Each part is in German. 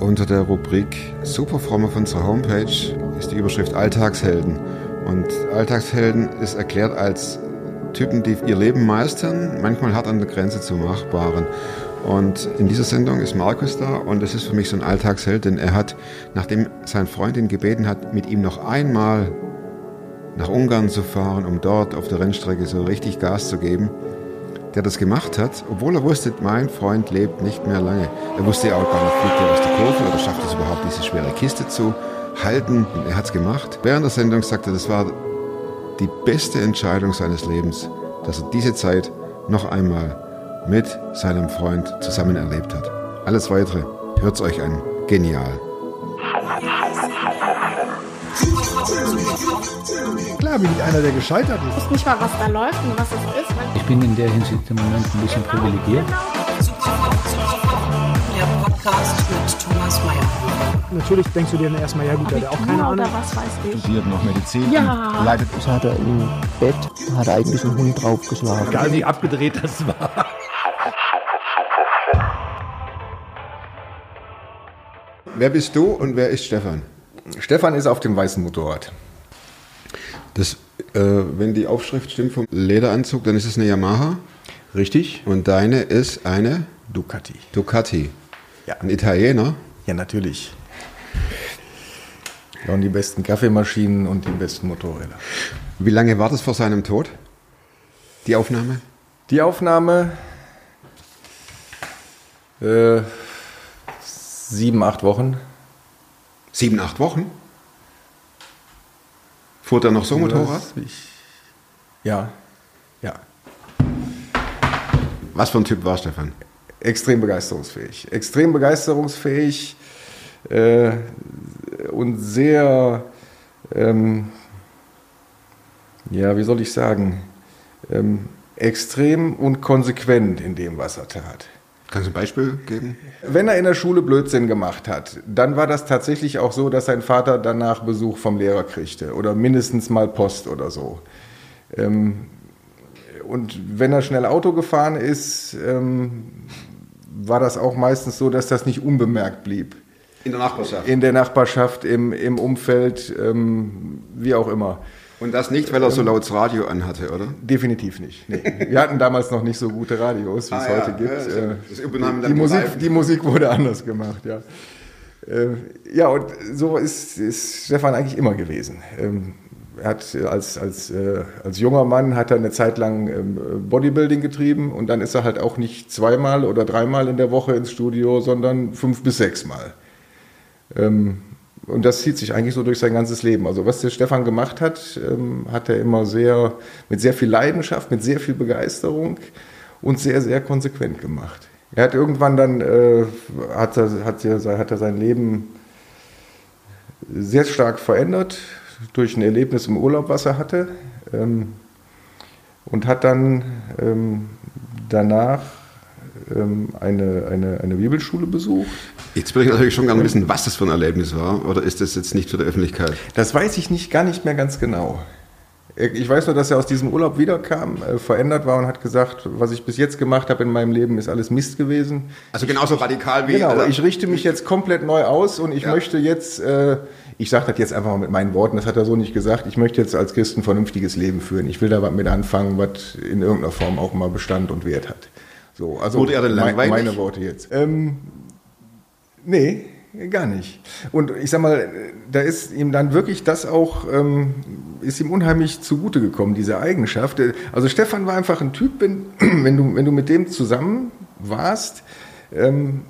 Unter der Rubrik Superfromm auf unserer Homepage ist die Überschrift Alltagshelden. Und Alltagshelden ist erklärt als Typen, die ihr Leben meistern, manchmal hart an der Grenze zum Machbaren. Und in dieser Sendung ist Markus da und es ist für mich so ein Alltagsheld, denn er hat, nachdem sein Freund ihn gebeten hat, mit ihm noch einmal nach Ungarn zu fahren, um dort auf der Rennstrecke so richtig Gas zu geben, der das gemacht hat, obwohl er wusste, mein Freund lebt nicht mehr lange. Er wusste ja auch gar nicht, fliegt er Kurve oder schafft es überhaupt, diese schwere Kiste zu halten. Und er hat es gemacht. Während der Sendung sagte er, das war die beste Entscheidung seines Lebens, dass er diese Zeit noch einmal mit seinem Freund zusammen erlebt hat. Alles weitere hört es euch an. Genial. Klar bin ich einer, der gescheitert ist. Ich weiß nicht mal, was da läuft und was es ist. Ich bin in der Hinsicht im Moment ein bisschen privilegiert. Der Podcast mit Thomas Mayer. Natürlich denkst du dir dann erstmal, ja gut, der hat auch keine oder Ahnung. was weiß ich. studiert noch Medizin, Ja. leidet Das hat er im Bett, hat er eigentlich einen Hund draufgeschlagen. Egal wie abgedreht das war. Wer bist du und wer ist Stefan? Stefan ist auf dem weißen Motorrad. Das, äh, wenn die Aufschrift stimmt vom Lederanzug, dann ist es eine Yamaha Richtig? und deine ist eine Ducati. Ducati. Ja. Ein Italiener. Ja, natürlich. Ja, und die besten Kaffeemaschinen und die besten Motorräder. Wie lange war das vor seinem Tod? Die Aufnahme? Die Aufnahme äh, sieben, acht Wochen. Sieben, acht Wochen? Fuhr er noch so Motorrad? Ich, ja, ja. Was für ein Typ war Stefan? Extrem begeisterungsfähig. Extrem begeisterungsfähig äh, und sehr, ähm, ja, wie soll ich sagen, ähm, extrem und konsequent in dem, was er tat. Kannst du ein Beispiel geben? Wenn er in der Schule Blödsinn gemacht hat, dann war das tatsächlich auch so, dass sein Vater danach Besuch vom Lehrer kriegte oder mindestens mal Post oder so. Ähm, und wenn er schnell Auto gefahren ist, ähm, war das auch meistens so, dass das nicht unbemerkt blieb. In der Nachbarschaft. In der Nachbarschaft, im, im Umfeld, ähm, wie auch immer. Und das nicht, weil er so laut das Radio anhatte, oder? Definitiv nicht. Nee. Wir hatten damals noch nicht so gute Radios, wie es Ah, ja. heute gibt. Ja, das- Äh, übernahmen die, dann die Musik, Reifen. die Musik wurde anders gemacht, ja. Äh, Ja, und so ist, ist Stefan eigentlich immer gewesen. Er hat als, als, äh, als junger Mann hat er eine Zeit lang ähm, Bodybuilding getrieben und dann ist er halt auch nicht zweimal oder dreimal in der Woche ins Studio, sondern fünf bis sechsmal. Ähm, und das zieht sich eigentlich so durch sein ganzes Leben. Also was der Stefan gemacht hat, ähm, hat er immer sehr, mit sehr viel Leidenschaft, mit sehr viel Begeisterung und sehr, sehr konsequent gemacht. Er hat irgendwann dann, äh, hat, er, hat, er, hat er sein Leben sehr stark verändert durch ein Erlebnis im Urlaub, was er hatte. Ähm, und hat dann ähm, danach ähm, eine, eine, eine Bibelschule besucht. Jetzt würde ich natürlich schon gerne wissen, was das für ein Erlebnis war. Oder ist das jetzt nicht für die Öffentlichkeit? Das weiß ich nicht, gar nicht mehr ganz genau. Ich weiß nur, dass er aus diesem Urlaub wiederkam, äh, verändert war und hat gesagt, was ich bis jetzt gemacht habe in meinem Leben, ist alles Mist gewesen. Also genauso radikal wie. Genau, also- ich richte mich jetzt komplett neu aus und ich Ja. möchte jetzt, äh, ich sage das jetzt einfach mal mit meinen Worten, das hat er so nicht gesagt, ich möchte jetzt als Christ ein vernünftiges Leben führen. Ich will da was mit anfangen, was in irgendeiner Form auch mal Bestand und Wert hat. So, also Wurde er denn langweilig? meine Worte jetzt. Ähm, nee, gar nicht. Und ich sag mal, da ist ihm dann wirklich das auch, ähm, ist ihm unheimlich zugute gekommen, diese Eigenschaft. Also Stefan war einfach ein Typ, wenn, wenn, du, wenn du mit dem zusammen warst, ähm,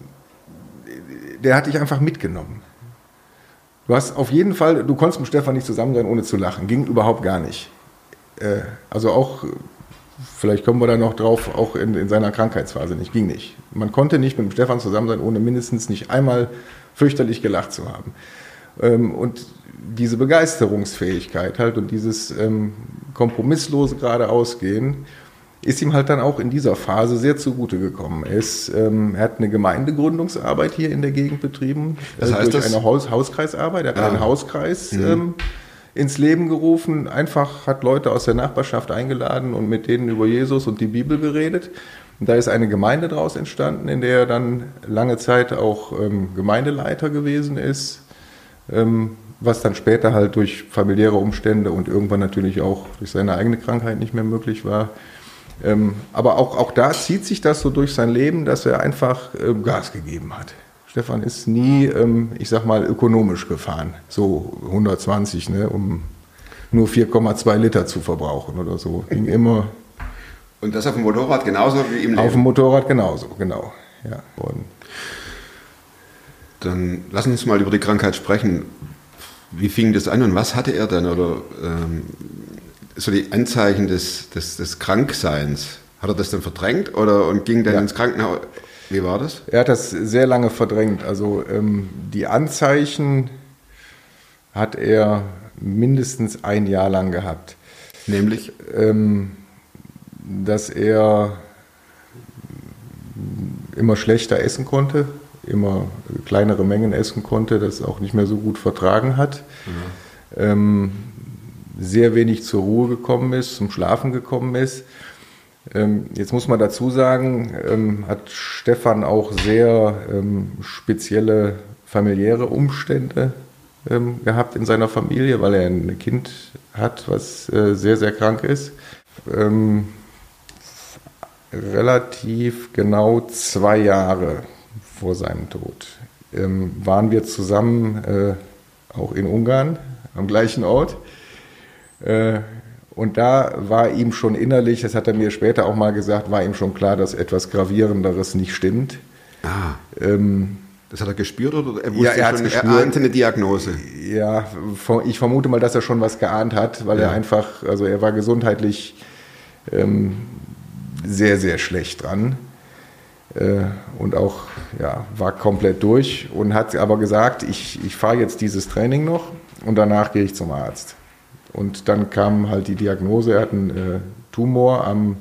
der hat dich einfach mitgenommen. Du hast auf jeden Fall, du konntest mit Stefan nicht zusammen sein, ohne zu lachen. Ging überhaupt gar nicht. Äh, also auch, vielleicht kommen wir da noch drauf, auch in, in seiner Krankheitsphase nicht. Ging nicht. Man konnte nicht mit dem Stefan zusammen sein, ohne mindestens nicht einmal fürchterlich gelacht zu haben. Ähm, und diese Begeisterungsfähigkeit halt und dieses ähm, kompromisslose geradeausgehen ist ihm halt dann auch in dieser Phase sehr zugute gekommen. Er, ist, ähm, er hat eine Gemeindegründungsarbeit hier in der Gegend betrieben, Das äh, heißt, durch eine Haus Hauskreisarbeit. Er hat Ja. einen Hauskreis ähm, ins Leben gerufen, einfach hat Leute aus der Nachbarschaft eingeladen und mit denen über Jesus und die Bibel geredet. Und da ist eine Gemeinde daraus entstanden, in der er dann lange Zeit auch ähm, Gemeindeleiter gewesen ist, ähm, was dann später halt durch familiäre Umstände und irgendwann natürlich auch durch seine eigene Krankheit nicht mehr möglich war. Ähm, aber auch, auch da zieht sich das so durch sein Leben, dass er einfach ähm, Gas gegeben hat. Stefan ist nie, ähm, ich sag mal, ökonomisch gefahren, so 120, ne, um nur 4,2 Liter zu verbrauchen oder so. Ging immer Und das auf dem Motorrad genauso wie im auf Leben. dem Motorrad genauso, genau. Ja. Und Dann lass uns mal über die Krankheit sprechen. Wie fing das an und was hatte er denn? Oder ähm, so die Anzeichen des, des, des Krankseins. Hat er das dann verdrängt oder und ging dann Ja. ins Krankenhaus? Wie war das? Er hat das sehr lange verdrängt. Also ähm, die Anzeichen hat er mindestens ein Jahr lang gehabt. Nämlich, Ähm, dass er immer schlechter essen konnte, immer kleinere Mengen essen konnte, das auch nicht mehr so gut vertragen hat. Ähm, sehr wenig zur Ruhe gekommen ist, zum Schlafen gekommen ist. Ähm, jetzt muss man dazu sagen, ähm, hat Stefan auch sehr ähm, spezielle familiäre Umstände gehabt in seiner Familie, weil er ein Kind hat, was äh, sehr, sehr krank ist. Relativ genau zwei Jahre vor seinem Tod waren wir zusammen äh, auch in Ungarn am gleichen Ort. Äh, und da war ihm schon innerlich, das hat er mir später auch mal gesagt, war ihm schon klar, dass etwas Gravierenderes nicht stimmt. ah, Ähm, das hat er gespürt oder er wusste Ja, er schon, er gespürt. ahnte eine Diagnose? ja, ich vermute mal, dass er schon was geahnt hat, weil er Ja. einfach, also er war gesundheitlich ähm, sehr, sehr schlecht dran. Äh, und auch, ja, war komplett durch und hat aber gesagt, ich, ich fahre jetzt dieses Training noch und danach gehe ich zum Arzt. Und dann kam halt die Diagnose, er hat einen äh, Tumor am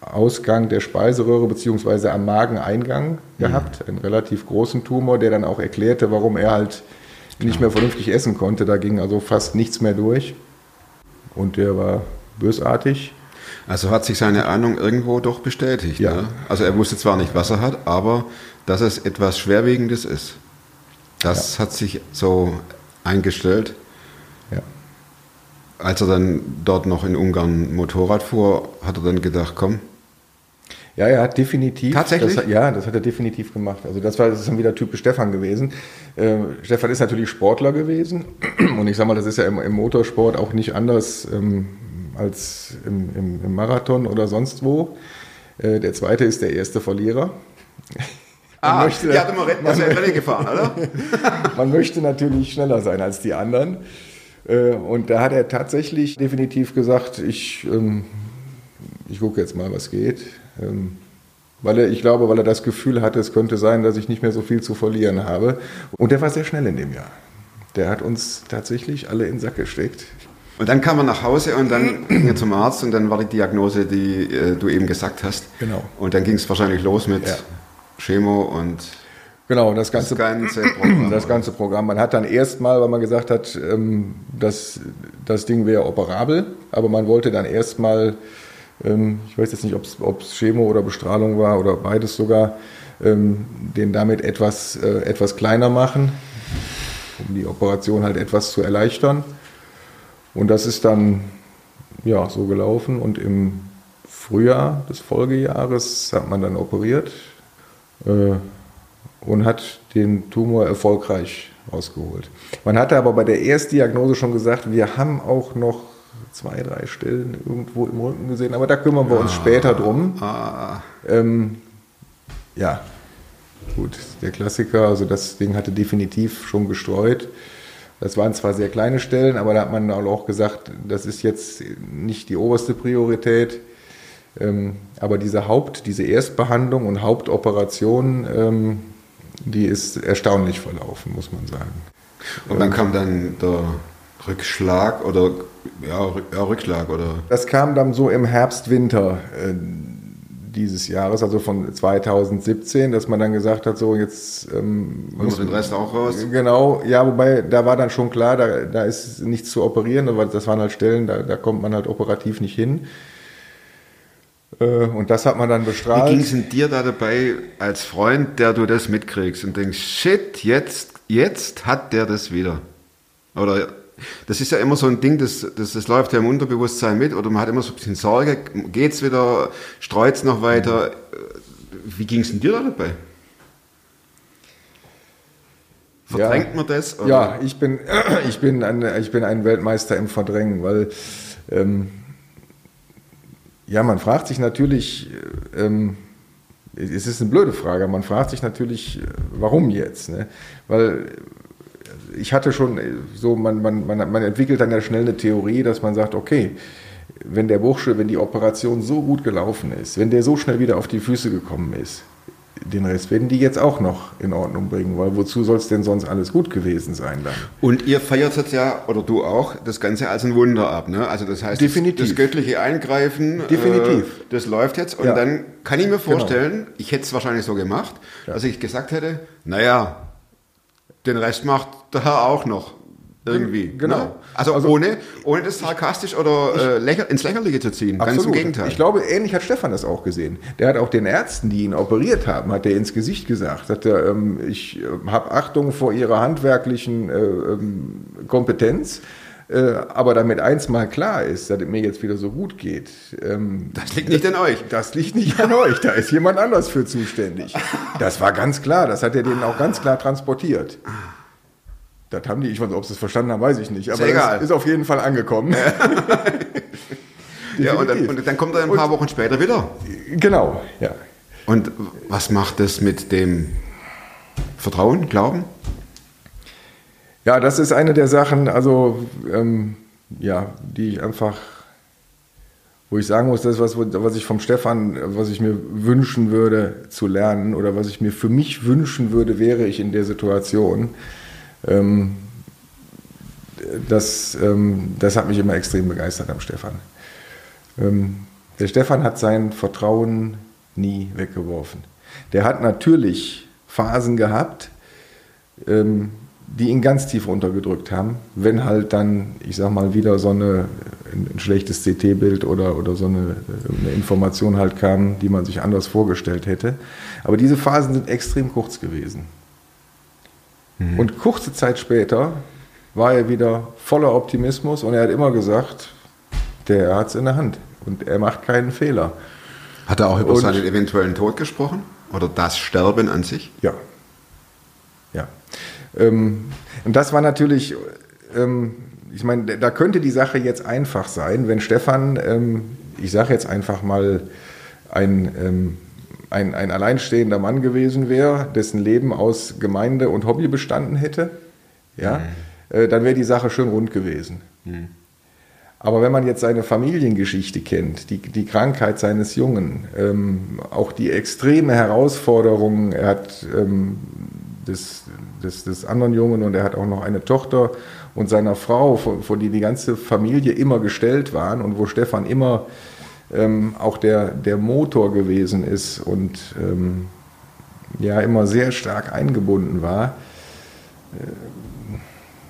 Ausgang der Speiseröhre beziehungsweise am Mageneingang gehabt, einen relativ großen Tumor, der dann auch erklärte, warum er halt nicht mehr vernünftig essen konnte. Da ging also fast nichts mehr durch. Und der war bösartig. Also hat sich seine Ahnung irgendwo doch bestätigt. Ja. Ne? Also er wusste zwar nicht, was er hat, aber dass es etwas Schwerwiegendes ist. Das hat sich so eingestellt. Ja. Als er dann dort noch in Ungarn Motorrad fuhr, hat er dann gedacht, komm, Ja, er hat definitiv. Tatsächlich? Das, ja, das hat er definitiv gemacht. Also das war das ist dann wieder typisch Stefan gewesen. Äh, Stefan ist natürlich Sportler gewesen und ich sag mal, das ist ja im, im Motorsport auch nicht anders ähm, als im, im, im Marathon oder sonst wo. Äh, der zweite ist der erste Verlierer. ah, möchte- die hat immer Rennen gefahren, oder? Man möchte natürlich schneller sein als die anderen. Äh, Und da hat er tatsächlich definitiv gesagt, ich, ähm, ich gucke jetzt mal, was geht. Ähm, Weil er, ich glaube, weil er das Gefühl hatte, es könnte sein, dass ich nicht mehr so viel zu verlieren habe. Und der war sehr schnell in dem Jahr. Der hat uns tatsächlich alle in den Sack gesteckt. Und dann kam er nach Hause und dann ging er zum Arzt und dann war die Diagnose, die äh, du eben gesagt hast. Genau. Und dann ging es wahrscheinlich los mit Ja. Chemo und Genau, das das ganze Programm. Das ganze Programm. Man hat dann erstmal, weil man gesagt hat, ähm, das, das Ding wäre operabel, aber man wollte dann erstmal, ähm, ich weiß jetzt nicht, ob es Chemo oder Bestrahlung war oder beides sogar, ähm, den damit etwas, äh, etwas kleiner machen, um die Operation halt etwas zu erleichtern. Und das ist dann ja, so gelaufen und im Frühjahr des Folgejahres hat man dann operiert. Äh, und hat den Tumor erfolgreich rausgeholt. Man hatte aber bei der Erstdiagnose schon gesagt, wir haben auch noch zwei, drei Stellen irgendwo im Rücken gesehen, aber da kümmern wir uns später drum. Ah, Ähm, ja, gut, der Klassiker, also das Ding hatte definitiv schon gestreut. Das waren zwar sehr kleine Stellen, aber da hat man auch gesagt, das ist jetzt nicht die oberste Priorität. Ähm, aber diese Haupt, diese Erstbehandlung und Hauptoperation, ähm, die ist erstaunlich verlaufen, muss man sagen. und dann kam dann der Rückschlag oder ja, Rück- ja Rückschlag oder Das kam dann so im Herbst, Winter äh, dieses Jahres, also von 2017, dass man dann gesagt hat, so jetzt ähm, wir den Rest auch raus? Genau, ja, wobei da war dann schon klar, da, da ist nichts zu operieren, aber das waren halt Stellen, da, da kommt man halt operativ nicht hin. Äh, und das hat man dann Wie bestrahlt. ging es denn dir da dabei als Freund, der du das mitkriegst und denkst, shit, jetzt, jetzt hat der das wieder? Oder das ist ja immer so ein Ding, das, das, das läuft ja im Unterbewusstsein mit oder man hat immer so ein bisschen Sorge, geht's wieder, streut's noch weiter? Wie ging es denn dir da dabei? Verdrängt man das? oder? Ja, ich bin, ich, bin ein, ich bin ein Weltmeister im Verdrängen, weil ähm, ja, man fragt sich natürlich, äh, ähm, es ist eine blöde Frage, man fragt sich natürlich, äh, warum jetzt? Ne? Weil ich hatte schon äh, so, man, man, man, man entwickelt dann ja schnell eine Theorie, dass man sagt, okay, wenn der Bursche, wenn die Operation so gut gelaufen ist, wenn der so schnell wieder auf die Füße gekommen ist, den Rest werden die jetzt auch noch in Ordnung bringen, weil wozu soll es denn sonst alles gut gewesen sein dann? Und ihr feiert jetzt ja, oder du auch, das Ganze als ein Wunder ab. Ne? Also das heißt, Definitiv. Das, das göttliche Eingreifen, Definitiv. Äh, das läuft jetzt. Und Ja. dann kann ich mir vorstellen, ich hätte es wahrscheinlich so gemacht, dass ich gesagt hätte, naja, den Rest macht der Herr auch noch. Irgendwie. Genau. Ne? Also, Also- ohne, ohne das sarkastisch oder äh, lächer, ins Lächerliche zu ziehen. Ganz im Absolut. Gegenteil. Ich glaube, ähnlich hat Stefan das auch gesehen. Der hat auch den Ärzten, die ihn operiert haben, hat er ins Gesicht gesagt. Hat er, ähm, ich äh, habe Achtung vor ihrer handwerklichen äh, ähm, Kompetenz. Äh, aber damit eins mal klar ist, dass es mir jetzt wieder so gut geht, ähm, das liegt nicht an euch. das liegt nicht an euch, da ist jemand anders für zuständig. Das war ganz klar, das hat er denen auch ganz klar transportiert. Das haben die, ich weiß nicht, ob sie es verstanden haben, weiß ich nicht. Aber Ist egal. ist auf jeden Fall angekommen. Ja, und, dann, und dann kommt er ein paar Wochen später wieder. Genau, ja. Und was macht das mit dem Vertrauen, Glauben? Ja, das ist eine der Sachen, also ähm, ja, die ich einfach, wo ich sagen muss, das ist was, was ich vom Stefan, was ich mir wünschen würde zu lernen oder was ich mir für mich wünschen würde, wäre ich in der Situation. Ähm, das, ähm, das hat mich immer extrem begeistert am Stefan. Ähm, der Stefan hat sein Vertrauen nie weggeworfen. Der hat natürlich Phasen gehabt, ähm, die ihn ganz tief runtergedrückt haben, wenn halt dann, ich sag mal, wieder so eine, ein, schlechtes CT-Bild oder, oder so eine, eine Information halt kam, die man sich anders vorgestellt hätte. Aber diese Phasen sind extrem kurz gewesen. Und kurze Zeit später war er wieder voller Optimismus und er hat immer gesagt, der hat es in der Hand und er macht keinen Fehler. Hat er auch über Und- seinen eventuellen Tod gesprochen? Oder das Sterben an sich? Ja. Ja. Ähm, und das war natürlich, ähm, ich meine, da könnte die Sache jetzt einfach sein, wenn Stefan, ähm, ich sage jetzt einfach mal, ein, ähm, ein, ein alleinstehender Mann gewesen wäre, dessen Leben aus Gemeinde und Hobby bestanden hätte, ja, äh, dann wäre die Sache schön rund gewesen. Aber wenn man jetzt seine Familiengeschichte kennt, die, die Krankheit seines Jungen, ähm, auch die extreme Herausforderungen, er hat ähm, des, des, des anderen Jungen und er hat auch noch eine Tochter und seiner Frau, vor, vor die die ganze Familie immer gestellt waren und wo Stefan immer ähm, auch der, der Motor gewesen ist und ähm, ja immer sehr stark eingebunden war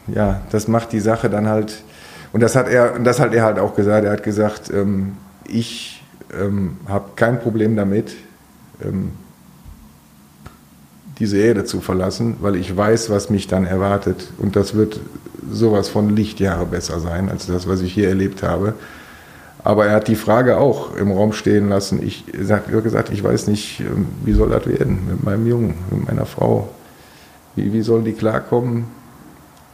ja, das macht die Sache dann halt, und das hat er, das hat er halt auch gesagt, er hat gesagt, ähm, ich ähm, habe kein Problem damit, ähm, diese Erde zu verlassen, weil ich weiß, was mich dann erwartet. Und das wird sowas von Lichtjahre besser sein, als das, was ich hier erlebt habe. Aber er hat die Frage auch im Raum stehen lassen. Ich habe gesagt, ich weiß nicht, ähm, wie soll das werden mit meinem Jungen, mit meiner Frau. Wie, wie sollen die klarkommen?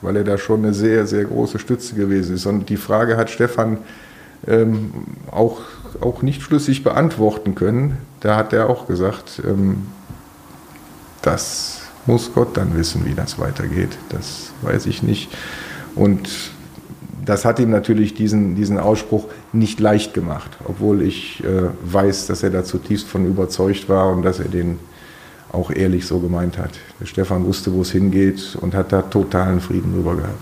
weil er da schon eine sehr, sehr große Stütze gewesen ist. Und die Frage hat Stefan ähm, auch, auch nicht schlüssig beantworten können. Da hat er auch gesagt, ähm, das muss Gott dann wissen, wie das weitergeht. Das weiß ich nicht. Und das hat ihm natürlich diesen, diesen Ausspruch nicht leicht gemacht, obwohl ich äh, weiß, dass er da zutiefst von überzeugt war und dass er den auch ehrlich so gemeint hat. Der Stefan wusste, wo es hingeht und hat da totalen Frieden drüber gehabt.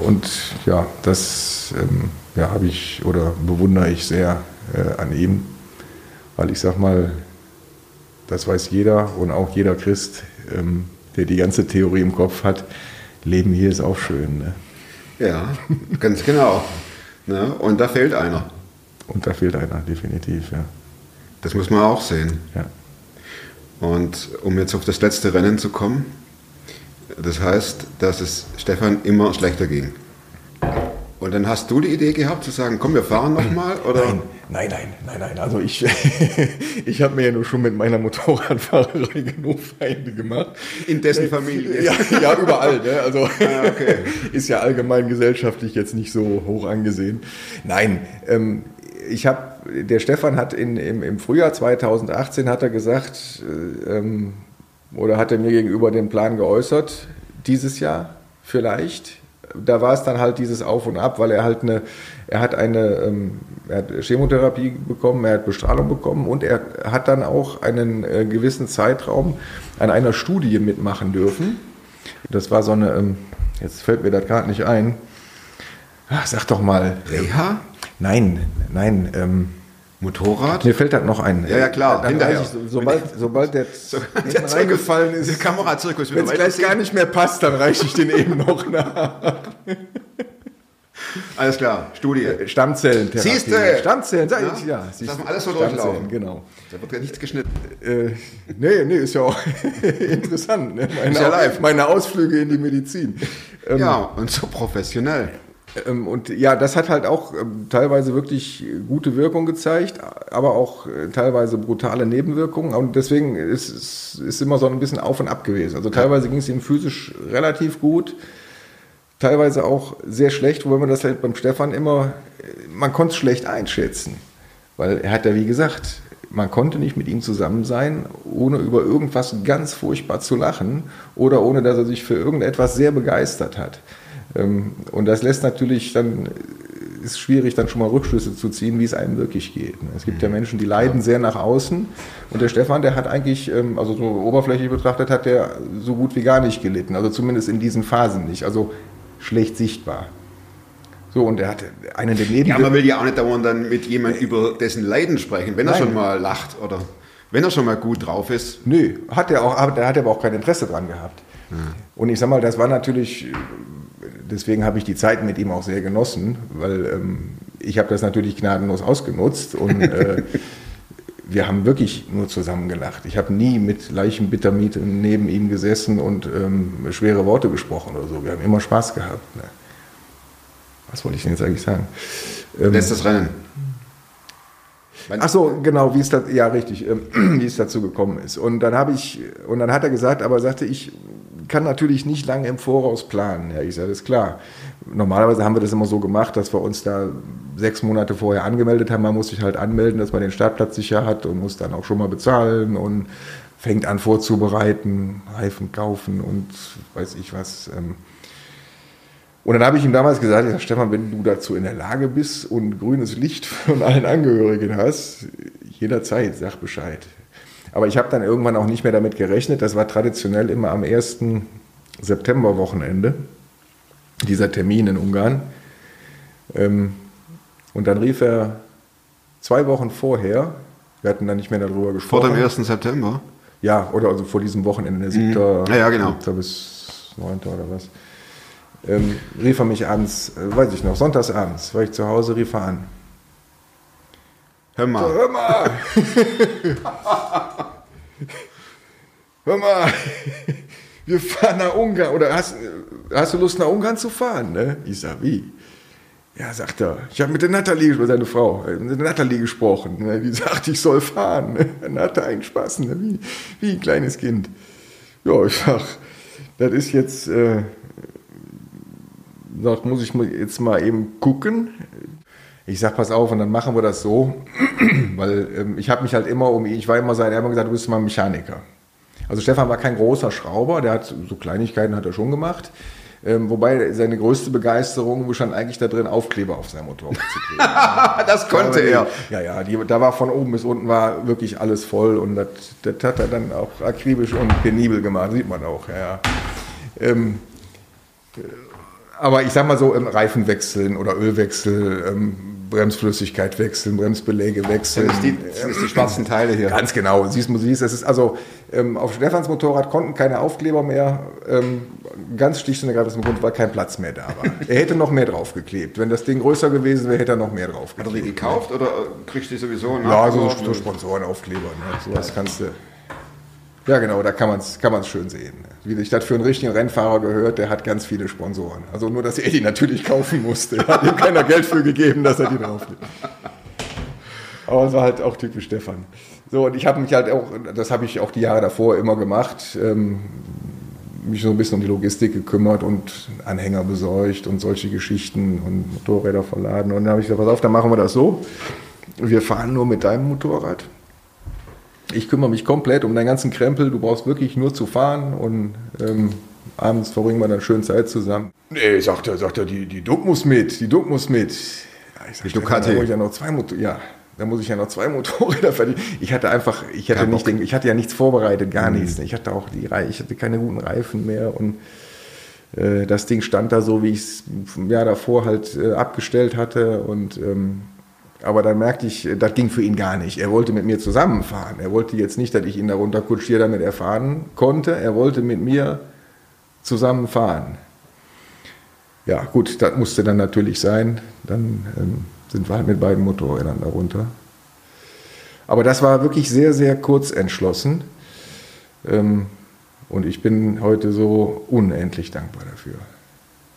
Und ja, das ähm, ja, habe ich oder bewundere ich sehr äh, an ihm, weil ich sag mal, das weiß jeder und auch jeder Christ, ähm, der die ganze Theorie im Kopf hat, Leben hier ist auch schön. Ne? Ja, ganz genau. Ne? Und da fehlt einer. Und da fehlt einer, definitiv, ja. Das muss man auch sehen. ja. Und um jetzt auf das letzte Rennen zu kommen, das heißt, dass es Stefan immer schlechter ging. Und dann hast du die Idee gehabt zu sagen, komm, wir fahren nochmal? Oder? Nein, nein, nein, nein, nein. Also ich, ich habe mir ja nur schon mit meiner Motorradfahrerei genug Feinde gemacht. In dessen Familie. Ja, ja überall. Ne? Also Ah, okay. ist ja allgemein gesellschaftlich jetzt nicht so hoch angesehen. Nein, ähm, ich habe, der Stefan hat in, im, im Frühjahr 2018 hat er gesagt, äh, ähm, oder hat er mir gegenüber den Plan geäußert, dieses Jahr vielleicht. Da war es dann halt dieses Auf und Ab, weil er halt eine, er hat eine, ähm, er hat Chemotherapie bekommen, er hat Bestrahlung bekommen und er hat dann auch einen äh, gewissen Zeitraum an einer Studie mitmachen dürfen. Das war so eine, ähm, jetzt fällt mir das gerade nicht ein. Ach, sag doch mal. Reha? Nein, nein, ähm, Motorrad? mir fällt das noch ein. Ja, ja, klar, Dann hinterher. ich, sobald, sobald der, der der reingefallen Der ist, Kamerazirkus wenn es gleich gar nicht mehr passt, dann reiche ich den eben noch nach. Alles klar, Studie. Stammzellen. Siehste! Stammzellen, sag Ja, ich, ja. das siehst darf alles so durchlaufen. Genau. Da wird ja nichts geschnitten. Äh, nee, nee, ist ja auch interessant. Ne? Meine, Ist ja live. meine Ausflüge in die Medizin. Ähm, Ja, und so professionell. Ähm, Und ja, das hat halt auch ähm, teilweise wirklich gute Wirkung gezeigt, aber auch äh, teilweise brutale Nebenwirkungen. Und deswegen ist es immer so ein bisschen auf und ab gewesen. Also teilweise ging es ihm physisch relativ gut, teilweise auch sehr schlecht, wobei man das halt beim Stefan immer, äh, man konnte es schlecht einschätzen. Weil er hat ja, wie gesagt, man konnte nicht mit ihm zusammen sein, ohne über irgendwas ganz furchtbar zu lachen oder ohne dass er sich für irgendetwas sehr begeistert hat. Ähm, Und das lässt natürlich dann, ist schwierig, dann schon mal Rückschlüsse zu ziehen, wie es einem wirklich geht. Es gibt ja Menschen, die leiden sehr nach außen. Und der Stefan, der hat eigentlich, ähm, also so oberflächlich betrachtet, hat der so gut wie gar nicht gelitten. Also zumindest in diesen Phasen nicht. Also schlecht sichtbar. So, und er hatte einen der Ja, man will ja auch nicht dauernd dann mit jemandem über dessen Leiden sprechen, wenn er Nein. schon mal lacht oder wenn er schon mal gut drauf ist. Nö, hat er auch, aber da hat er aber auch kein Interesse dran gehabt. Und ich sag mal, das war natürlich, deswegen habe ich die Zeit mit ihm auch sehr genossen, weil ähm, ich habe das natürlich gnadenlos ausgenutzt und äh, wir haben wirklich nur zusammen gelacht. Ich habe nie mit Leichenbittermiet neben ihm gesessen und ähm, schwere Worte gesprochen oder so. Wir haben immer Spaß gehabt. Ne? Was wollte ich denn jetzt eigentlich sagen? Ähm, Letztes Rennen. Ach so, genau, wie es da, ja richtig, ähm, wie es dazu gekommen ist. Und dann habe ich, und dann hat er gesagt, aber er sagte, ich kann natürlich nicht lange im Voraus planen. Ja, ich sage, das ist klar. Normalerweise haben wir das immer so gemacht, dass wir uns da sechs Monate vorher angemeldet haben. Man muss sich halt anmelden, dass man den Startplatz sicher hat und muss dann auch schon mal bezahlen und fängt an vorzubereiten, Reifen kaufen und weiß ich was. Ähm, und dann habe ich ihm damals gesagt, ich sag, Stefan, wenn du dazu in der Lage bist und grünes Licht von allen Angehörigen hast, jederzeit, sag Bescheid. Aber ich habe dann irgendwann auch nicht mehr damit gerechnet. Das war traditionell immer am 1. Septemberwochenende, dieser Termin in Ungarn. Ähm, Und dann rief er zwei Wochen vorher, wir hatten dann nicht mehr darüber Vor gesprochen. dem 1. September. Ja, oder also vor diesem Wochenende, der 7. Ja, ja, genau. 7. bis 9. oder was. Ähm, rief er mich abends, äh, weiß ich noch, sonntags abends, war ich zu Hause, rief er an. Hör mal. Hör mal! Hör mal! Wir fahren nach Ungarn. Oder hast, hast du Lust nach Ungarn zu fahren? Ne? Ich sag, wie? Ja, sagt er. Ich habe mit der Nathalie, seine Frau, äh, mit der Nathalie gesprochen. Ne? Die sagt, ich soll fahren. Ne? Dann hat er einen Spaß, ne? wie, wie ein kleines Kind. Ja, ich sag, das ist jetzt, äh, sagt, muss ich jetzt mal eben gucken. Ich sag, pass auf, und dann machen wir das so, weil ähm, ich habe mich halt immer um ihn, ich war immer sein, er hat immer gesagt, du bist mal Mechaniker. Also Stefan war kein großer Schrauber, der hat so Kleinigkeiten hat er schon gemacht. Ähm, wobei seine größte Begeisterung bestand eigentlich darin, Aufkleber auf sein Motorrad zu kleben. Das konnte er. Ja, ja, die, da war von oben bis unten war wirklich alles voll und das, das hat er dann auch akribisch und penibel gemacht, sieht man auch, ja. ja. Ähm, äh, aber ich sag mal so, ähm, Reifenwechseln oder Ölwechsel, ähm, Bremsflüssigkeit wechseln, Bremsbeläge wechseln. Das ist die, das ist die schwarzen Teile hier. Ganz genau. Siehst du, siehst, es ist also ähm, auf Stefans Motorrad konnten keine Aufkleber mehr. Ähm, ganz schlicht und ergreifend aus dem Grund, weil kein Platz mehr da war. er hätte noch mehr draufgeklebt. Wenn das Ding größer gewesen wäre, hätte er noch mehr Hat er draufgeklebt. die gekauft oder kriegst du die sowieso Ja, so, so Sponsorenaufkleber. Ne? Sowas kannst du. Ja, genau, da kann man es kann schön sehen. Wie sich das für einen richtigen Rennfahrer gehört, der hat ganz viele Sponsoren. Also nur, dass er die natürlich kaufen musste. Hat ihm keiner Geld für gegeben, dass er die draufnimmt. Aber es war halt auch typisch Stefan. So, und ich habe mich halt auch, das habe ich auch die Jahre davor immer gemacht, ähm, mich so ein bisschen um die Logistik gekümmert und Anhänger besorgt und solche Geschichten und Motorräder verladen. Und dann habe ich gesagt, pass auf, dann machen wir das so. Wir fahren nur mit deinem Motorrad. Ich kümmere mich komplett um deinen ganzen Krempel. Du brauchst wirklich nur zu fahren und ähm, abends verbringen wir dann schön Zeit zusammen. Nee, sagt er, sagt er, die, die Duck muss mit, die Duck muss mit. Ja, ich sag, Die Ducati. Da muss ich ja noch zwei Motor ja, da muss ich ja noch zwei Motorräder verdienen. Ich hatte einfach, ich hatte Kein nicht, Bock. ich hatte ja nichts vorbereitet, gar nichts. Ich hatte auch die, ich hatte keine guten Reifen mehr und äh, das Ding stand da so, wie ich es im Jahr davor halt äh, abgestellt hatte und ähm, aber dann merkte ich, das ging für ihn gar nicht. Er wollte mit mir zusammenfahren. Er wollte jetzt nicht, dass ich ihn darunter kutschiere, damit er fahren konnte. Er wollte mit mir zusammen fahren. Ja, gut, das musste dann natürlich sein. Dann ähm, sind wir halt mit beiden Motorrädern darunter. Aber das war wirklich sehr, sehr kurz entschlossen. Ähm, und ich bin heute so unendlich dankbar dafür.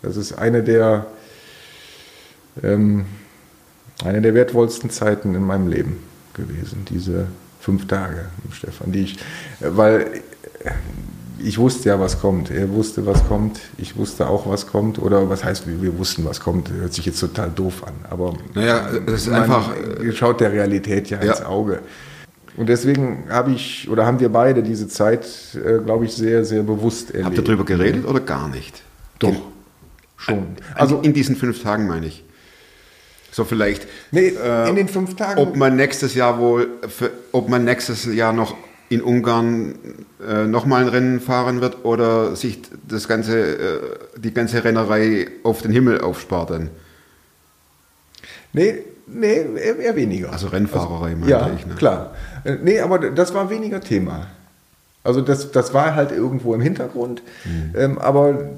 Das ist eine der, ähm, eine der wertvollsten Zeiten in meinem Leben gewesen, diese fünf Tage Stefan, die ich, weil ich wusste ja, was kommt. Er wusste, was kommt. Ich wusste auch, was kommt. Oder was heißt, wir, wir wussten, was kommt. Hört sich jetzt total doof an. Aber Naja, es ist einfach, schaut der Realität ja, Ja. ins Auge. Und deswegen habe ich, oder haben wir beide diese Zeit, äh, glaube ich, sehr, sehr bewusst erlebt. Habt ihr drüber geredet oder gar nicht? Doch, schon. Also, in diesen fünf Tagen meine ich. So vielleicht. nee, äh, in den fünf Tagen. ob man nächstes Jahr wohl, für, ob man nächstes Jahr noch in Ungarn äh, nochmal ein Rennen fahren wird oder sich das ganze, äh, die ganze Rennerei auf den Himmel aufspart dann. Nee, nee, eher, weniger. Also Rennfahrerei meinte ja, ich. Ne? klar. Äh, Nee, aber das war weniger Thema. Also das, das war halt irgendwo im Hintergrund, Mhm. ähm, aber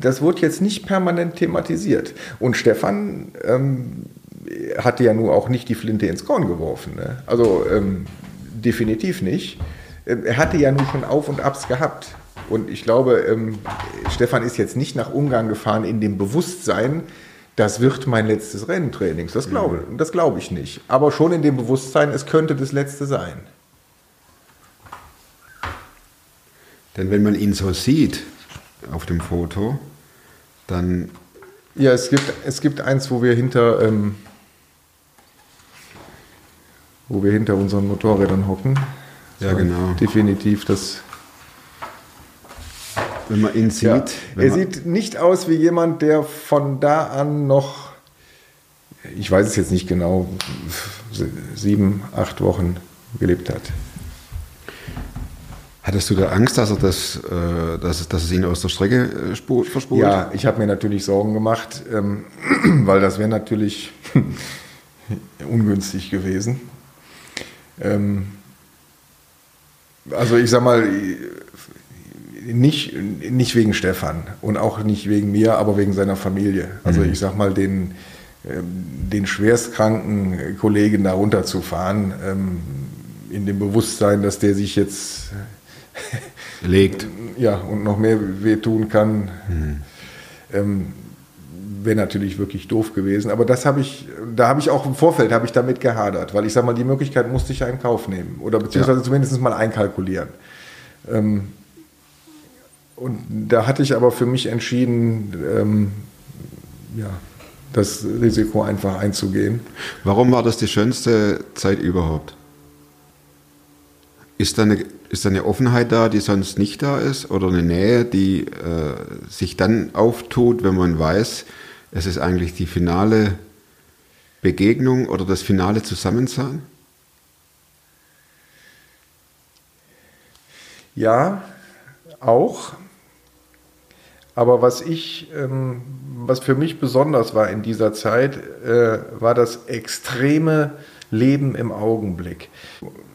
das wurde jetzt nicht permanent thematisiert. Und Stefan ähm, hatte ja nur auch nicht die Flinte ins Korn geworfen. Ne? Also ähm, definitiv nicht. Ähm, Er hatte ja nun schon Auf und Abs gehabt. Und ich glaube, ähm, Stefan ist jetzt nicht nach Ungarn gefahren in dem Bewusstsein, das wird mein letztes Renntrainings. Das glaube, das glaube ich nicht. Aber schon in dem Bewusstsein, es könnte das letzte sein. Denn wenn man ihn so sieht auf dem Foto, dann Ja, es gibt, es gibt eins, wo wir hinter, ähm, wo wir hinter unseren Motorrädern hocken. Ja, genau. Definitiv das. wenn man ihn sieht, Ja, er sieht nicht aus wie jemand, der von da an noch, ich weiß es jetzt nicht genau, sieben, acht Wochen gelebt hat. hattest du da Angst, dass er das, äh, dass, es- dass es ihn aus der Strecke äh, spu- verspult? Ja, ich habe mir natürlich Sorgen gemacht, ähm, weil das wäre natürlich ungünstig gewesen. Ähm, also ich sag mal, nicht, nicht wegen Stefan und auch nicht wegen mir, aber wegen seiner Familie. Also ich sag mal, den, ähm, den schwerstkranken Kollegen da runterzufahren, ähm, in dem Bewusstsein, dass der sich jetzt legt. ja, und noch mehr wehtun kann, ähm, wäre natürlich wirklich doof gewesen. Aber das habe ich, da habe ich auch im Vorfeld habe ich damit gehadert, weil ich sage mal, die Möglichkeit musste ich ja in Kauf nehmen oder beziehungsweise zumindest mal einkalkulieren. Ähm, und da hatte ich aber für mich entschieden, ähm, ja, das Risiko einfach einzugehen. Warum war das die schönste Zeit überhaupt? Ist da, eine, ist da eine Offenheit da, die sonst nicht da ist? Oder eine Nähe, die äh, sich dann auftut, wenn man weiß, es ist eigentlich die finale Begegnung oder das finale Zusammensein? Ja, auch. Aber was ich, ähm, was für mich besonders war in dieser Zeit, äh, war das extreme Leben im Augenblick.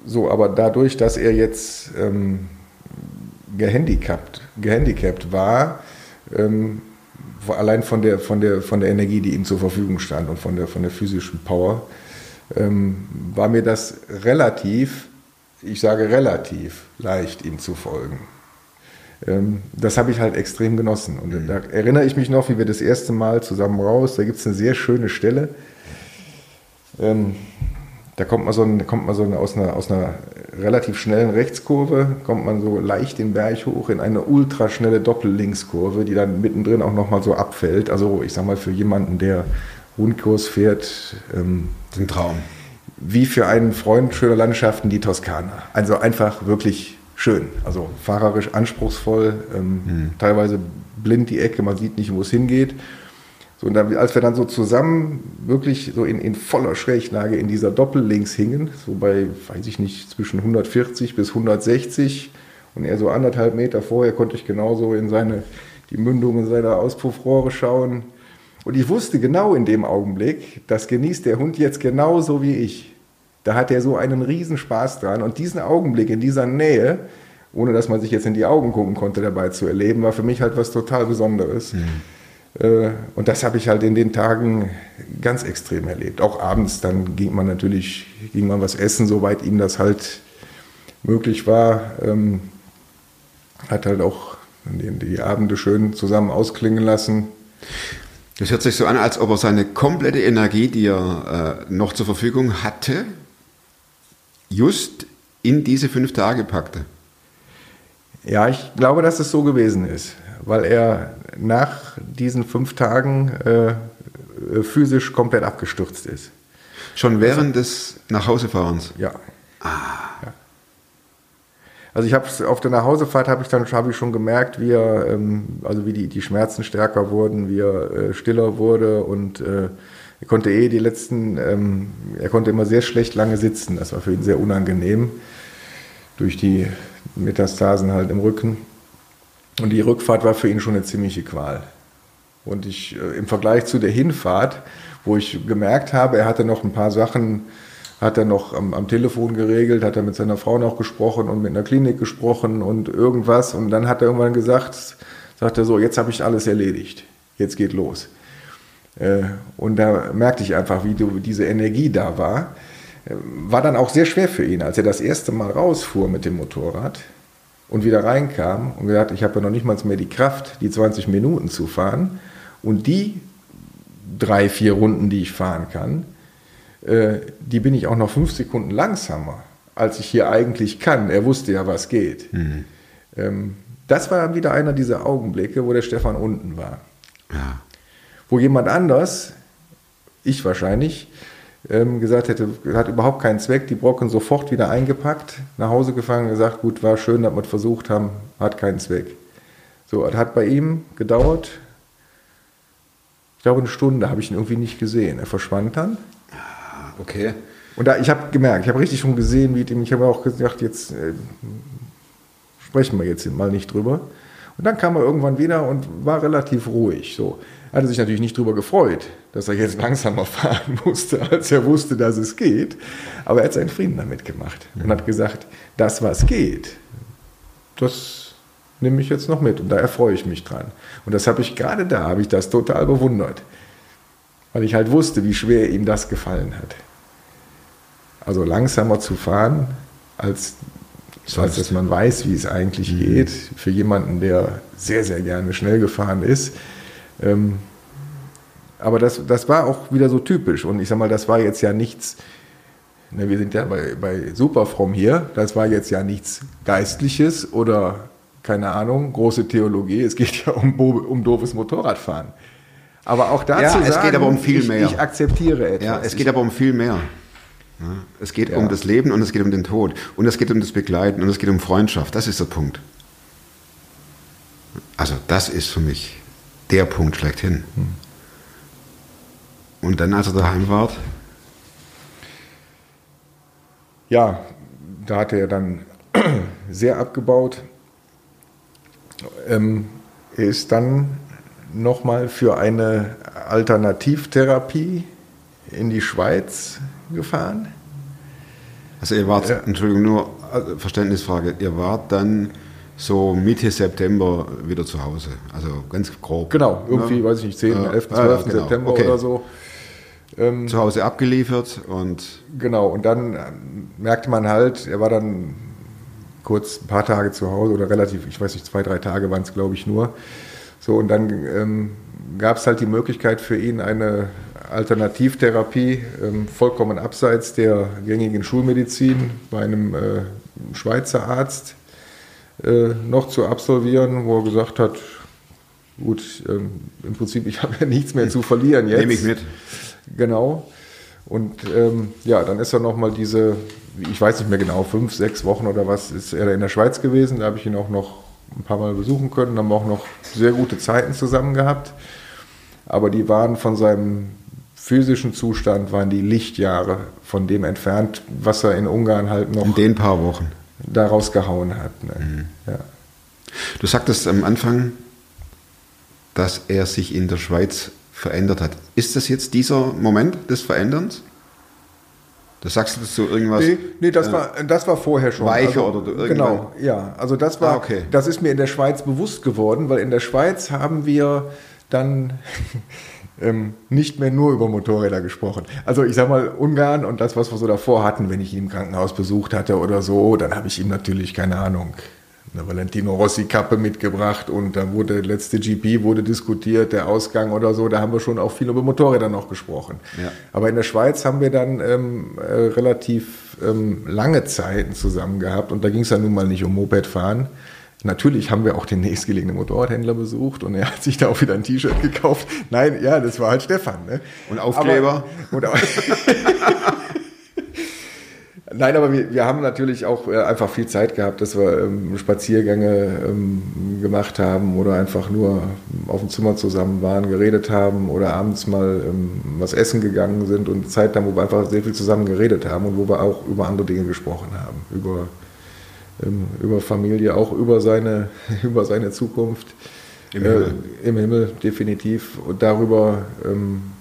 So, aber dadurch, dass er jetzt ähm, gehandicapt, gehandicapt war, ähm, allein von der, von, der, von der Energie, die ihm zur Verfügung stand und von der, von der physischen Power, ähm, war mir das relativ, ich sage relativ leicht, ihm zu folgen. Ähm, das habe ich halt extrem genossen. Und da erinnere ich mich noch, wie wir das erste Mal zusammen raus, da gibt es eine sehr schöne Stelle. Ähm, da kommt man so, ein, kommt man so aus, einer, aus einer relativ schnellen Rechtskurve, kommt man so leicht den Berg hoch in eine ultraschnelle Doppellinkskurve, die dann mittendrin auch nochmal so abfällt. Also ich sag mal, für jemanden, der Rundkurs fährt, ähm, ein Traum. Wie für einen Freund schöner Landschaften die Toskana. Also einfach wirklich schön. Also fahrerisch anspruchsvoll, ähm, mhm. teilweise blind die Ecke, man sieht nicht, wo es hingeht. So, und dann, als wir dann so zusammen wirklich so in, in voller Schräglage in dieser Doppellinks hingen, so bei, weiß ich nicht, zwischen 140 bis 160 und er so anderthalb Meter vorher konnte ich genauso in seine, die Mündungen seiner Auspuffrohre schauen. Und ich wusste genau in dem Augenblick, das genießt der Hund jetzt genauso wie ich. Da hat er so einen Riesenspaß dran. Und diesen Augenblick in dieser Nähe, ohne dass man sich jetzt in die Augen gucken konnte, dabei zu erleben, war für mich halt was total Besonderes. Mhm. Äh, und das habe ich halt in den Tagen ganz extrem erlebt. Auch abends, dann ging man natürlich, ging man was essen, soweit ihm das halt möglich war. Ähm, hat halt auch die, die Abende schön zusammen ausklingen lassen. Das hört sich so an, als ob er seine komplette Energie, die er äh, noch zur Verfügung hatte, just in diese fünf Tage packte. Ja, ich glaube, dass es so gewesen ist, weil er nach diesen fünf Tagen äh, physisch komplett abgestürzt ist. Schon während also, des Nachhausefahrens? Ja. Ah. ja. Also ich habe auf der Nachhausefahrt habe ich dann hab ich schon gemerkt, wie er, ähm, also wie die, die Schmerzen stärker wurden, wie er äh, stiller wurde und äh, er konnte eh die letzten, ähm, er konnte immer sehr schlecht lange sitzen. Das war für ihn sehr unangenehm durch die Metastasen halt im Rücken. Und die Rückfahrt war für ihn schon eine ziemliche Qual. Und ich, äh, im Vergleich zu der Hinfahrt, wo ich gemerkt habe, er hatte noch ein paar Sachen, hat er noch am, am, Telefon geregelt, hat er mit seiner Frau noch gesprochen und mit einer Klinik gesprochen und irgendwas. Und dann hat er irgendwann gesagt, sagt er so, jetzt habe ich alles erledigt, jetzt geht los. Äh, und da merkte ich einfach, wie diese Energie da war. Äh, war dann auch sehr schwer für ihn, als er das erste Mal rausfuhr mit dem Motorrad und wieder reinkam und gesagt, ich habe ja noch nicht mal mehr die Kraft, die 20 Minuten zu fahren. Und die drei, vier Runden, die ich fahren kann, äh, die bin ich auch noch fünf Sekunden langsamer, als ich hier eigentlich kann. Er wusste ja, was geht. Mhm. Ähm, das war wieder einer dieser Augenblicke, wo der Stefan unten war. Ja. Wo jemand anders, ich wahrscheinlich, ähm, gesagt hätte, hat überhaupt keinen Zweck, die Brocken sofort wieder eingepackt, nach Hause gefangen, gesagt, gut, war schön, dass wir es versucht haben, hat keinen Zweck. So, das hat bei ihm gedauert, ich glaube eine Stunde, habe ich ihn irgendwie nicht gesehen. Er verschwand dann. Ah, okay. Und da, ich habe gemerkt, ich habe richtig schon gesehen, wie dem, ich habe auch gesagt, jetzt äh, sprechen wir jetzt mal nicht drüber. Und dann kam er irgendwann wieder und war relativ ruhig. So hatte sich natürlich nicht darüber gefreut, dass er jetzt langsamer fahren musste, als er wusste, dass es geht. Aber er hat seinen Frieden damit gemacht und hat gesagt, das, was geht, das nehme ich jetzt noch mit und da erfreue ich mich dran. Und das habe ich gerade da, habe ich das total bewundert, weil ich halt wusste, wie schwer ihm das gefallen hat. Also langsamer zu fahren, als, als dass man weiß, wie es eigentlich mhm. geht, für jemanden, der sehr, sehr gerne schnell gefahren ist, ähm, aber das, das war auch wieder so typisch. Und ich sag mal, das war jetzt ja nichts, ne, wir sind ja bei, bei Superfrom hier, das war jetzt ja nichts Geistliches oder keine Ahnung, große Theologie. Es geht ja um, um doofes Motorradfahren. Aber auch dazu ja, es sagen, geht aber um viel ich, mehr. Ich akzeptiere etwas. Ja, es geht aber um viel mehr. Es geht ja. um das Leben und es geht um den Tod. Und es geht um das Begleiten und es geht um Freundschaft. Das ist der Punkt. Also das ist für mich der Punkt schlechthin. Hm. Und dann, als er daheim war? Ja, da hat er dann sehr abgebaut. Ähm, er ist dann nochmal für eine Alternativtherapie in die Schweiz gefahren. Also ihr wart, Ja. Entschuldigung, nur äh, Verständnisfrage, ihr wart dann so Mitte September wieder zu Hause, also ganz grob. Genau, irgendwie, Ja. weiß ich nicht, 10., Ja. 11., Ah, 12. ja, genau. September Okay. oder so. Ähm, Zu Hause abgeliefert und Genau, und dann ähm, merkte man halt, er war dann kurz ein paar Tage zu Hause oder relativ, ich weiß nicht, zwei, drei Tage waren es, glaube ich, nur. So, und dann ähm, gab es halt die Möglichkeit für ihn eine Alternativtherapie, ähm, vollkommen abseits der gängigen Schulmedizin bei einem äh, Schweizer Arzt äh, noch zu absolvieren, wo er gesagt hat, gut, ähm, im Prinzip, ich habe ja nichts mehr zu verlieren jetzt. nehme ich mit. Genau. Und ähm, ja, dann ist er nochmal diese, ich weiß nicht mehr genau, fünf, sechs Wochen oder was, ist er in der Schweiz gewesen. Da habe ich ihn auch noch ein paar Mal besuchen können. Haben auch noch sehr gute Zeiten zusammen gehabt. Aber die waren von seinem physischen Zustand, waren die Lichtjahre von dem entfernt, was er in Ungarn halt noch In den paar Wochen. daraus gehauen hat. Ne? Mhm. Ja. Du sagtest am Anfang, dass er sich in der Schweiz verändert hat. Ist das jetzt dieser Moment des Veränderns? Du sagst dazu irgendwas. Nee, nee das, äh, war, das war vorher schon. weicher oder irgendwann? Genau, ja. Also das war, Ah, okay. das ist mir in der Schweiz bewusst geworden, weil in der Schweiz haben wir dann ähm, nicht mehr nur über Motorräder gesprochen. Also ich sag mal, Ungarn und das, was wir so davor hatten, wenn ich ihn im Krankenhaus besucht hatte oder so, dann habe ich ihm natürlich, keine Ahnung, eine Valentino Rossi Kappe mitgebracht und da wurde der letzte GP wurde diskutiert, der Ausgang oder so, da haben wir schon auch viel über Motorräder noch gesprochen. Ja. Aber in der Schweiz haben wir dann ähm, äh, relativ ähm, lange Zeiten zusammen gehabt und da ging es ja nun mal nicht um Mopedfahren. Natürlich haben wir auch den nächstgelegenen Motorradhändler besucht und er hat sich da auch wieder ein T-Shirt gekauft. Nein, ja, das war halt Stefan. Ne? Und Aufkleber? Aber, und, Nein, aber wir, wir haben natürlich auch äh, einfach viel Zeit gehabt, dass wir ähm, Spaziergänge ähm, gemacht haben oder einfach nur auf dem Zimmer zusammen waren, geredet haben oder abends mal ähm, was essen gegangen sind und Zeit haben, wo wir einfach sehr viel zusammen geredet haben und wo wir auch über andere Dinge gesprochen haben, über, ähm, über Familie, auch über seine, über seine Zukunft. Im Himmel. Äh, Im Himmel, definitiv. Und darüber, ähm,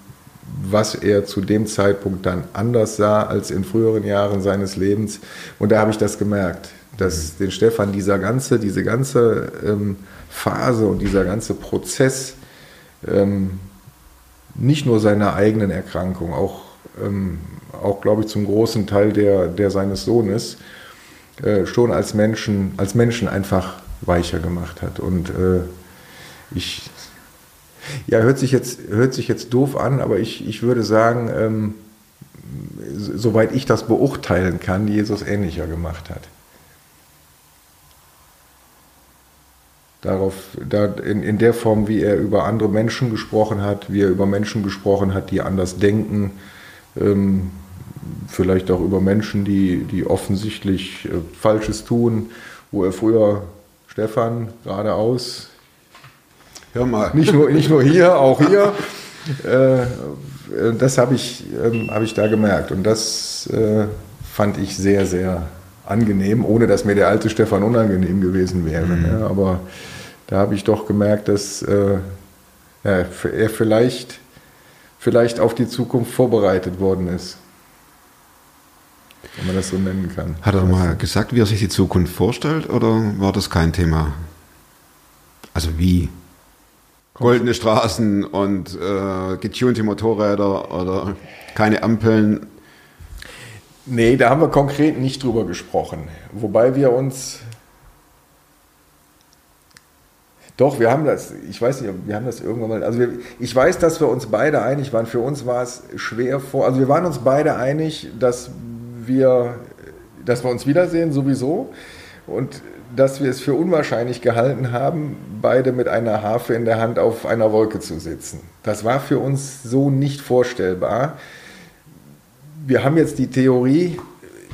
was er zu dem Zeitpunkt dann anders sah als in früheren Jahren seines Lebens. Und da habe ich das gemerkt, dass den Stefan dieser ganze, diese ganze ähm, Phase und dieser ganze Prozess ähm, nicht nur seiner eigenen Erkrankung, auch, ähm, auch glaube ich, zum großen Teil der, der seines Sohnes, äh, schon als Menschen, als Menschen einfach weicher gemacht hat. Und äh, ich, ja, hört sich jetzt, hört sich jetzt doof an, aber ich, ich würde sagen, ähm, so- soweit ich das beurteilen kann, Jesus ähnlicher gemacht hat. Darauf, da in, in der Form, wie er über andere Menschen gesprochen hat, wie er über Menschen gesprochen hat, die anders denken, ähm, vielleicht auch über Menschen, die, die offensichtlich äh, Falsches tun, wo er früher Stefan geradeaus Hör mal. nicht nur, nicht nur hier, auch hier. Äh, das habe ich, ähm, hab ich da gemerkt. Und das äh, fand ich sehr, sehr angenehm, ohne dass mir der alte Stefan unangenehm gewesen wäre. Ne? Aber da habe ich doch gemerkt, dass äh, ja, er vielleicht, vielleicht auf die Zukunft vorbereitet worden ist. Wenn man das so nennen kann. Hat er mal gesagt, wie er sich die Zukunft vorstellt oder war das kein Thema? Also wie? Goldene Straßen und äh, getunte Motorräder oder keine Ampeln. Nee, da haben wir konkret nicht drüber gesprochen. Wobei wir uns. Doch, wir haben das, ich weiß nicht, wir haben das irgendwann mal, also wir, ich weiß, dass wir uns beide einig waren. Für uns war es schwer vor, also wir waren uns beide einig, dass wir, dass wir uns wiedersehen sowieso und dass wir es für unwahrscheinlich gehalten haben, beide mit einer Harfe in der Hand auf einer Wolke zu sitzen. Das war für uns so nicht vorstellbar wir haben jetzt die Theorie,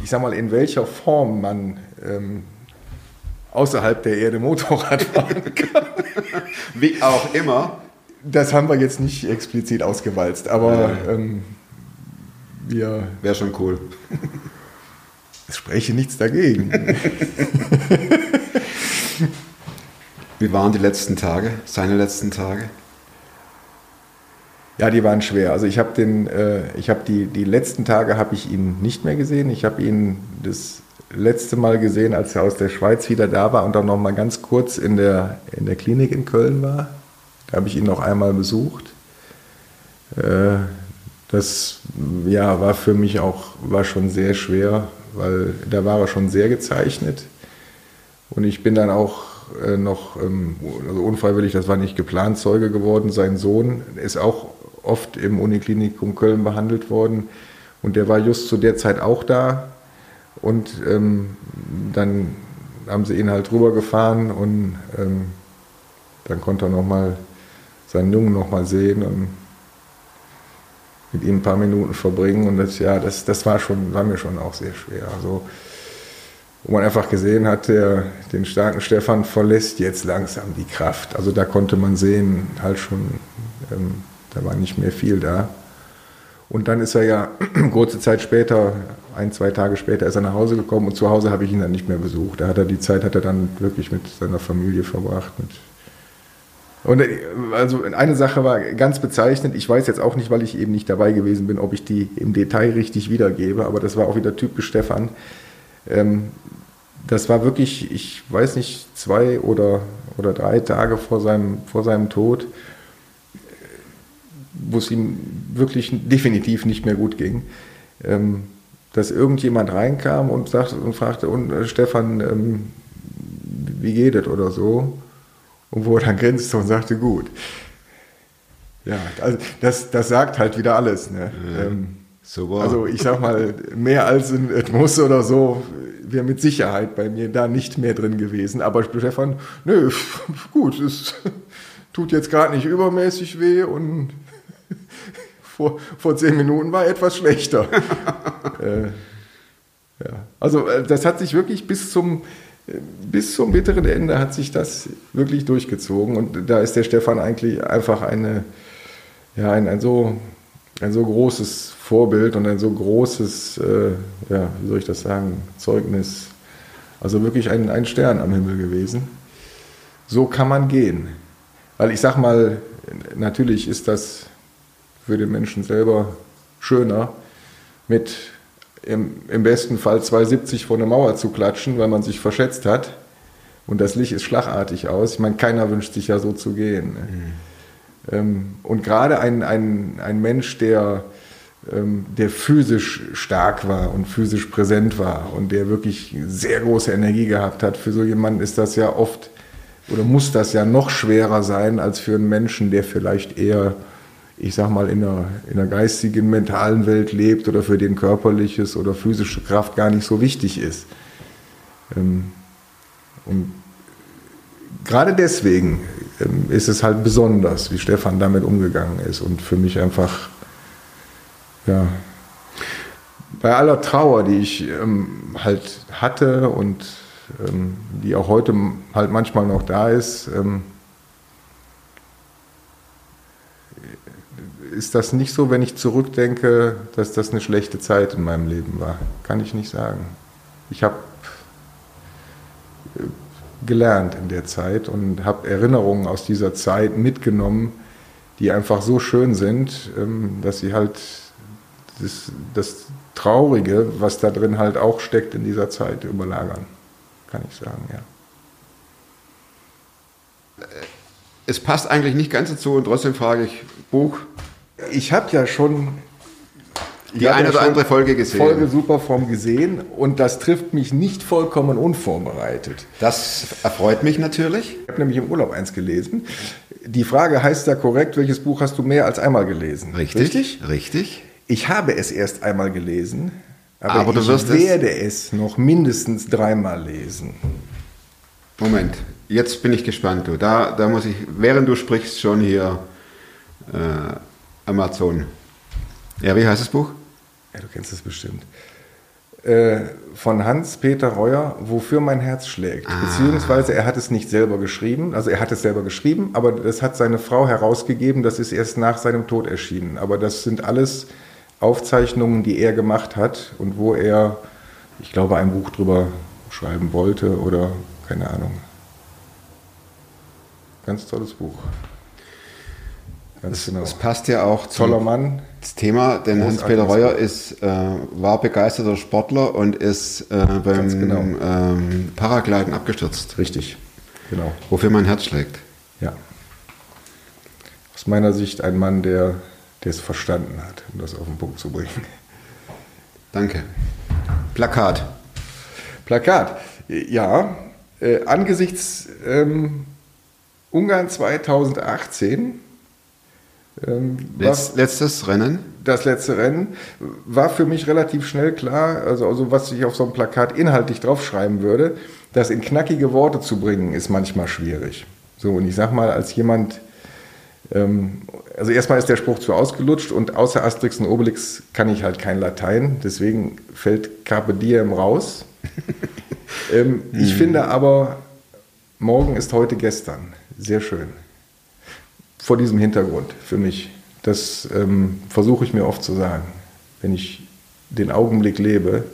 ich sag mal, in welcher Form man ähm, außerhalb der Erde Motorrad fahren kann. Wie auch immer. Das haben wir jetzt nicht explizit ausgewalzt, aber ähm, wir Wäre schon cool. Es spreche nichts dagegen. Wie waren die letzten Tage, seine letzten Tage? Ja, die waren schwer. Also ich habe den, äh, ich habe die, die letzten Tage habe ich ihn nicht mehr gesehen. Ich habe ihn das letzte Mal gesehen, als er aus der Schweiz wieder da war und dann noch mal ganz kurz in der, in der Klinik in Köln war. Da habe ich ihn noch einmal besucht. Äh, das ja, war für mich auch war schon sehr schwer, weil da war er schon sehr gezeichnet. Und ich bin dann auch äh, noch, ähm, also unfreiwillig, das war nicht geplant, Zeuge geworden. Sein Sohn ist auch oft im Uniklinikum Köln behandelt worden. Und der war just zu der Zeit auch da. Und ähm, dann haben sie ihn halt rübergefahren und ähm, dann konnte er nochmal seinen Jungen nochmal sehen und mit ihm ein paar Minuten verbringen. Und das, ja, das, das war, schon, war mir schon auch sehr schwer. Also, wo man einfach gesehen hat, der, den starken Stefan verlässt jetzt langsam die Kraft. Also da konnte man sehen, halt schon, ähm, da war nicht mehr viel da. Und dann ist er ja kurze Zeit später, ein, zwei Tage später, ist er nach Hause gekommen und zu Hause habe ich ihn dann nicht mehr besucht. Da hat er die Zeit hat er dann wirklich mit seiner Familie verbracht. Mit und äh, also eine Sache war ganz bezeichnend. Ich weiß jetzt auch nicht, weil ich eben nicht dabei gewesen bin, ob ich die im Detail richtig wiedergebe, aber das war auch wieder typisch Stefan. Ähm, das war wirklich, ich weiß nicht, zwei oder, oder drei Tage vor seinem, vor seinem Tod wo es ihm wirklich definitiv nicht mehr gut ging, ähm, dass irgendjemand reinkam und, sagte, und fragte, und äh, Stefan, ähm, wie geht es oder so? Und wo er dann grinste und sagte, gut. Ja, also das, das sagt halt wieder alles. Ne? Ja, ähm, super. Also ich sag mal, mehr als ein Muss oder so wäre mit Sicherheit bei mir da nicht mehr drin gewesen. Aber Stefan, nö, gut, es tut jetzt gerade nicht übermäßig weh und vor, vor zehn Minuten war etwas schlechter. äh, ja. Also äh, das hat sich wirklich bis zum, bis zum bitteren Ende hat sich das wirklich durchgezogen. Und da ist der Stefan eigentlich einfach eine, ja, ein, ein, so, ein so großes Vorbild und ein so großes, äh, ja, wie soll ich das sagen, Zeugnis. Also wirklich ein, ein Stern am Himmel gewesen. So kann man gehen. Weil ich sag mal, natürlich ist das für den Menschen selber schöner, mit im, im besten Fall 2,70 vor eine Mauer zu klatschen, weil man sich verschätzt hat. Und das Licht ist schlagartig aus. Ich meine, keiner wünscht sich ja so zu gehen. Mhm. Ähm, und gerade ein, ein, ein Mensch, der, ähm, der physisch stark war und physisch präsent war und der wirklich sehr große Energie gehabt hat, für so jemanden ist das ja oft oder muss das ja noch schwerer sein als für einen Menschen, der vielleicht eher ich sag mal, in der, in der geistigen, mentalen Welt lebt oder für den körperliches oder physische Kraft gar nicht so wichtig ist. Ähm, und gerade deswegen ähm, ist es halt besonders, wie Stefan damit umgegangen ist und für mich einfach, ja, bei aller Trauer, die ich ähm, halt hatte und die auch heute halt manchmal noch da ist, ist das nicht so, wenn ich zurückdenke, dass das eine schlechte Zeit in meinem Leben war. Kann ich nicht sagen. Ich habe äh, gelernt in der Zeit und habe Erinnerungen aus dieser Zeit mitgenommen, die einfach so schön sind, ähm, dass sie halt das, das Traurige, was da drin halt auch steckt in dieser Zeit, überlagern. Kann ich sagen, ja. Es passt eigentlich nicht ganz dazu und trotzdem frage ich, Buch, ich habe ja schon die eine ja oder andere Folge gesehen. Folge Superform gesehen und das trifft mich nicht vollkommen unvorbereitet. Das erfreut mich natürlich. Ich habe nämlich im Urlaub eins gelesen. Die Frage heißt ja korrekt, welches Buch hast du mehr als einmal gelesen? Richtig, richtig. richtig. Ich habe es erst einmal gelesen, aber, aber du ich werde es, es noch mindestens dreimal lesen. Moment, jetzt bin ich gespannt. Du. Da, da muss ich, während du sprichst, schon hier äh, Amazon. Ja, wie heißt das Buch? Ja, du kennst es bestimmt. Äh, von Hans-Peter Reuer, Wofür mein Herz schlägt. Ah. Beziehungsweise er hat es nicht selber geschrieben, also er hat es selber geschrieben, aber das hat seine Frau herausgegeben, das ist erst nach seinem Tod erschienen. Aber das sind alles Aufzeichnungen, die er gemacht hat und wo er, ich glaube, ein Buch drüber schreiben wollte oder keine Ahnung. ganz tolles Buch. Ganz genau. Es passt ja auch Toller zum Mann. das Thema, denn Hans-Peter Reuer ist, äh, war begeisterter Sportler und ist äh, beim genau. ähm, Paragliden abgestürzt, Richtig. Genau. wofür mein Herz schlägt. Ja. Aus meiner Sicht ein Mann, der der es verstanden hat, um das auf den Punkt zu bringen. Danke. Plakat. Plakat. Ja, äh, angesichts ähm, Ungarn 2018, ähm, war Letz, letztes Rennen. das letzte Rennen, war für mich relativ schnell klar, also, also was ich auf so einem Plakat inhaltlich draufschreiben würde, das in knackige Worte zu bringen, ist manchmal schwierig. So, und ich sag mal, als jemand, ähm, also erstmal ist der Spruch zu ausgelutscht und außer Asterix und Obelix kann ich halt kein Latein, deswegen fällt Carpe Diem raus. ähm, ich finde aber, morgen ist heute gestern. Sehr schön. Vor diesem Hintergrund für mich. Das ähm, versuche ich mir oft zu sagen. Wenn ich den Augenblick lebe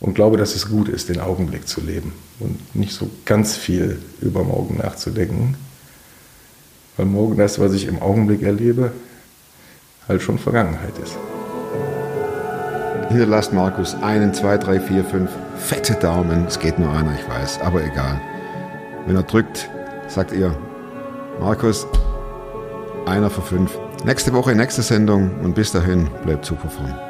und glaube, dass es gut ist, den Augenblick zu leben und nicht so ganz viel über morgen nachzudenken. Weil morgen das, was ich im Augenblick erlebe, halt schon Vergangenheit ist. Hinterlasst Markus einen, zwei, drei, vier, fünf fette Daumen. Es geht nur einer, ich weiß, aber egal. Wenn er drückt, sagt ihr, Markus, einer für fünf. Nächste Woche, nächste Sendung und bis dahin bleibt super fromm.